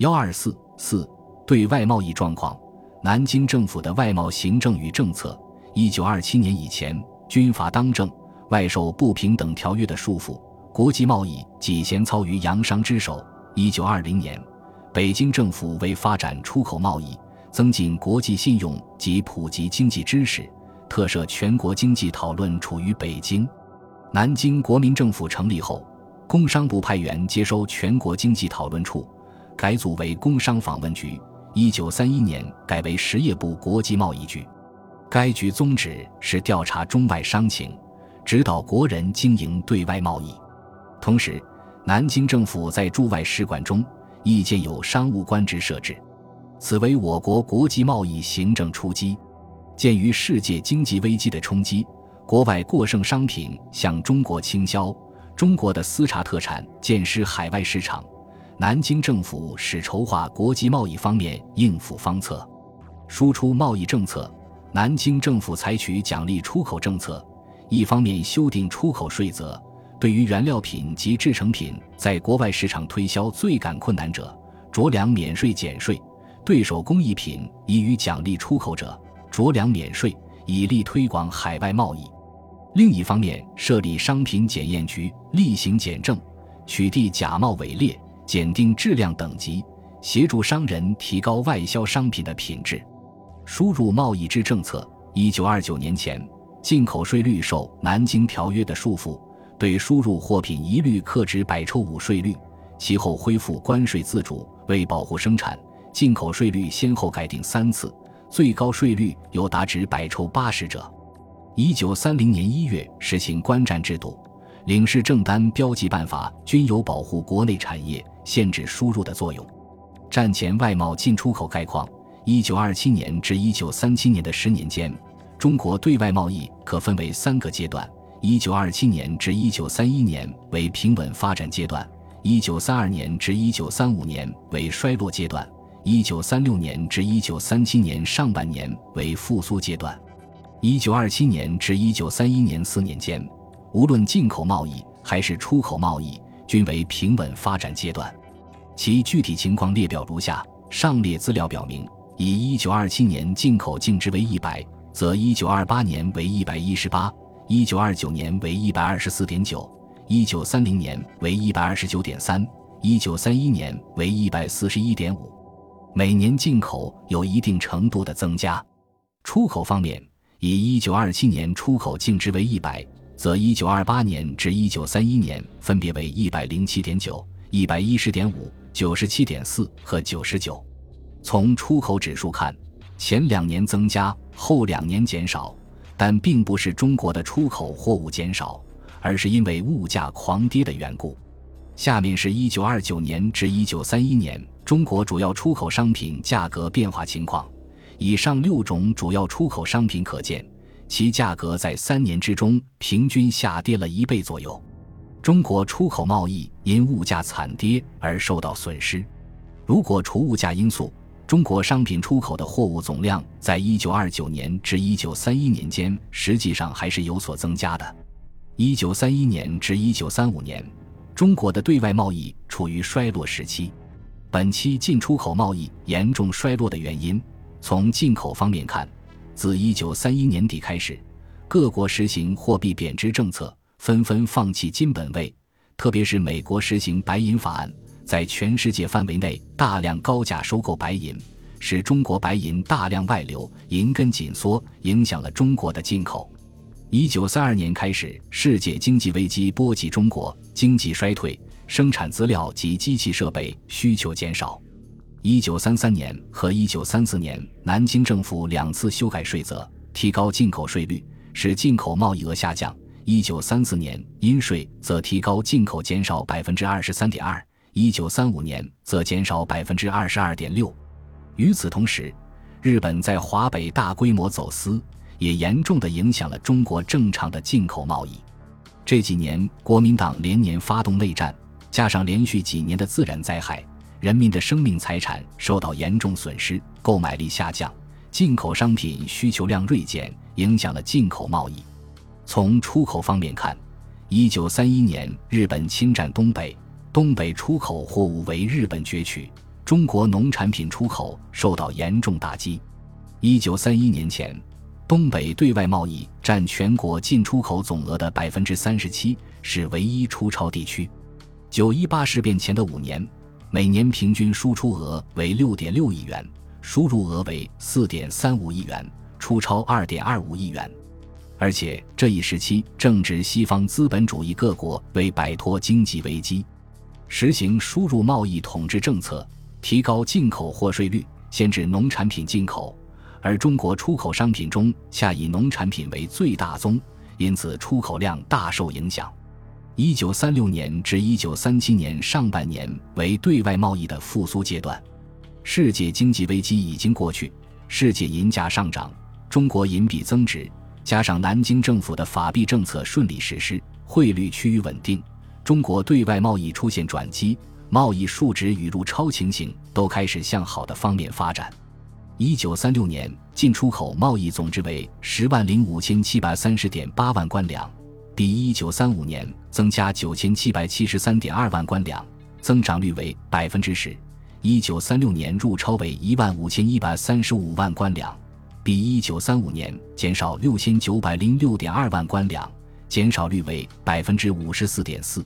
幺二四四对外贸易状况，南京政府的外贸行政与政策。一九二七年以前，军阀当政，外受不平等条约的束缚，国际贸易几闲操于洋商之手。一九二零年，北京政府为发展出口贸易、增进国际信用及普及经济知识，特设全国经济讨论处于北京。南京国民政府成立后，工商部派员接收全国经济讨论处。改组为工商访问局，一九三一年改为实业部国际贸易局。该局宗旨是调查中外商情，指导国人经营对外贸易。同时，南京政府在驻外使馆中亦建有商务官职设置，此为我国国际贸易行政初基。鉴于世界经济危机的冲击，国外过剩商品向中国倾销，中国的私茶特产渐失海外市场。南京政府使筹划国际贸易方面应付方策，输出贸易政策。南京政府采取奖励出口政策，一方面修订出口税则，对于原料品及制成品在国外市场推销最感困难者，着量免税减税；对手工艺品宜予奖励出口者，着量免税，以利推广海外贸易。另一方面，设立商品检验局，例行检证，取缔假冒伪劣。检定质量等级，协助商人提高外销商品的品质。输入贸易之政策，一九二九年前，进口税率受《南京条约》的束缚，对输入货品一律克制百抽五税率。其后恢复关税自主，为保护生产，进口税率先后改定三次，最高税率有达至百抽八十者。一九三零年一月实行关站制度，领事证单标记办法均有保护国内产业。限制输入的作用。战前外贸进出口概况：一九二七年至一九三七年的十年间，中国对外贸易可分为三个阶段：一九二七年至一九三一年为平稳发展阶段；一九三二年至一九三五年为衰落阶段；一九三六年至一九三七年上半年为复苏阶段。一九二七年至一九三一年四年间，无论进口贸易还是出口贸易。均为平稳发展阶段，其具体情况列表如下。上列资料表明，以一九二七年进口净值为一百，则一九二八年为一百一十八一九二九年为一百二十四点九一九三零年为一百二十九点三一九三一年为一百四十一点五。每年进口有一定程度的增加。出口方面，以一九二七年出口净值为一百。则一九二八年至一九三一年分别为一百零七点九、一百一十点五、九十七点四和九十九。从出口指数看，前两年增加，后两年减少，但并不是中国的出口货物减少，而是因为物价狂跌的缘故。下面是一九二九年至一九三一年中国主要出口商品价格变化情况。以上六种主要出口商品可见。其价格在三年之中平均下跌了一倍左右，中国出口贸易因物价惨跌而受到损失。如果除物价因素，中国商品出口的货物总量在一九二九年至一九三一年间实际上还是有所增加的。一九三一年至一九三五年，中国的对外贸易处于衰落时期。本期进出口贸易严重衰落的原因，从进口方面看。自一九三一年底开始，各国实行货币贬值政策，纷纷放弃金本位。特别是美国实行白银法案，在全世界范围内大量高价收购白银，使中国白银大量外流，银根紧缩，影响了中国的进口。一九三二年开始，世界经济危机波及中国，经济衰退，生产资料及机器设备需求减少。一九三三年和一九三四年，南京政府两次修改税则，提高进口税率，使进口贸易额下降。一九三四年，因税则提高进口减少百分之二十三点二；一九三五年则减少百分之二十二点六。与此同时，日本在华北大规模走私，也严重的影响了中国正常的进口贸易。这几年，国民党连年发动内战，加上连续几年的自然灾害。人民的生命财产受到严重损失，购买力下降，进口商品需求量锐减，影响了进口贸易。从出口方面看，一九三一年日本侵占东北，东北出口货物为日本攫取，中国农产品出口受到严重打击。一九三一年前，东北对外贸易占全国进出口总额的百分之三十七，是唯一出超地区。九一八事变前的五年，每年平均输出额为六点六亿元，输入额为四点三五亿元，出超二点二五亿元。而且这一时期正值西方资本主义各国为摆脱经济危机，实行输入贸易统治政策，提高进口货税率，限制农产品进口。而中国出口商品中，恰以农产品为最大宗，因此出口量大受影响。一九三六年至一九三七年上半年为对外贸易的复苏阶段，世界经济危机已经过去，世界银价上涨，中国银币增值。加上南京政府的法币政策顺利实施，汇率趋于稳定，中国对外贸易出现转机，贸易数值与入超情形都开始向好的方面发展。一九三六年进出口贸易总值为十万零五千七百三十点八万官两，比一九三五年增加九千七百七十三点二万官两，增长率为百分之十。一九三六年入超为一万五千一百三十五万官两。比一九三五年减少六千九百零六点二万官两，减少率为百分之五十四点四。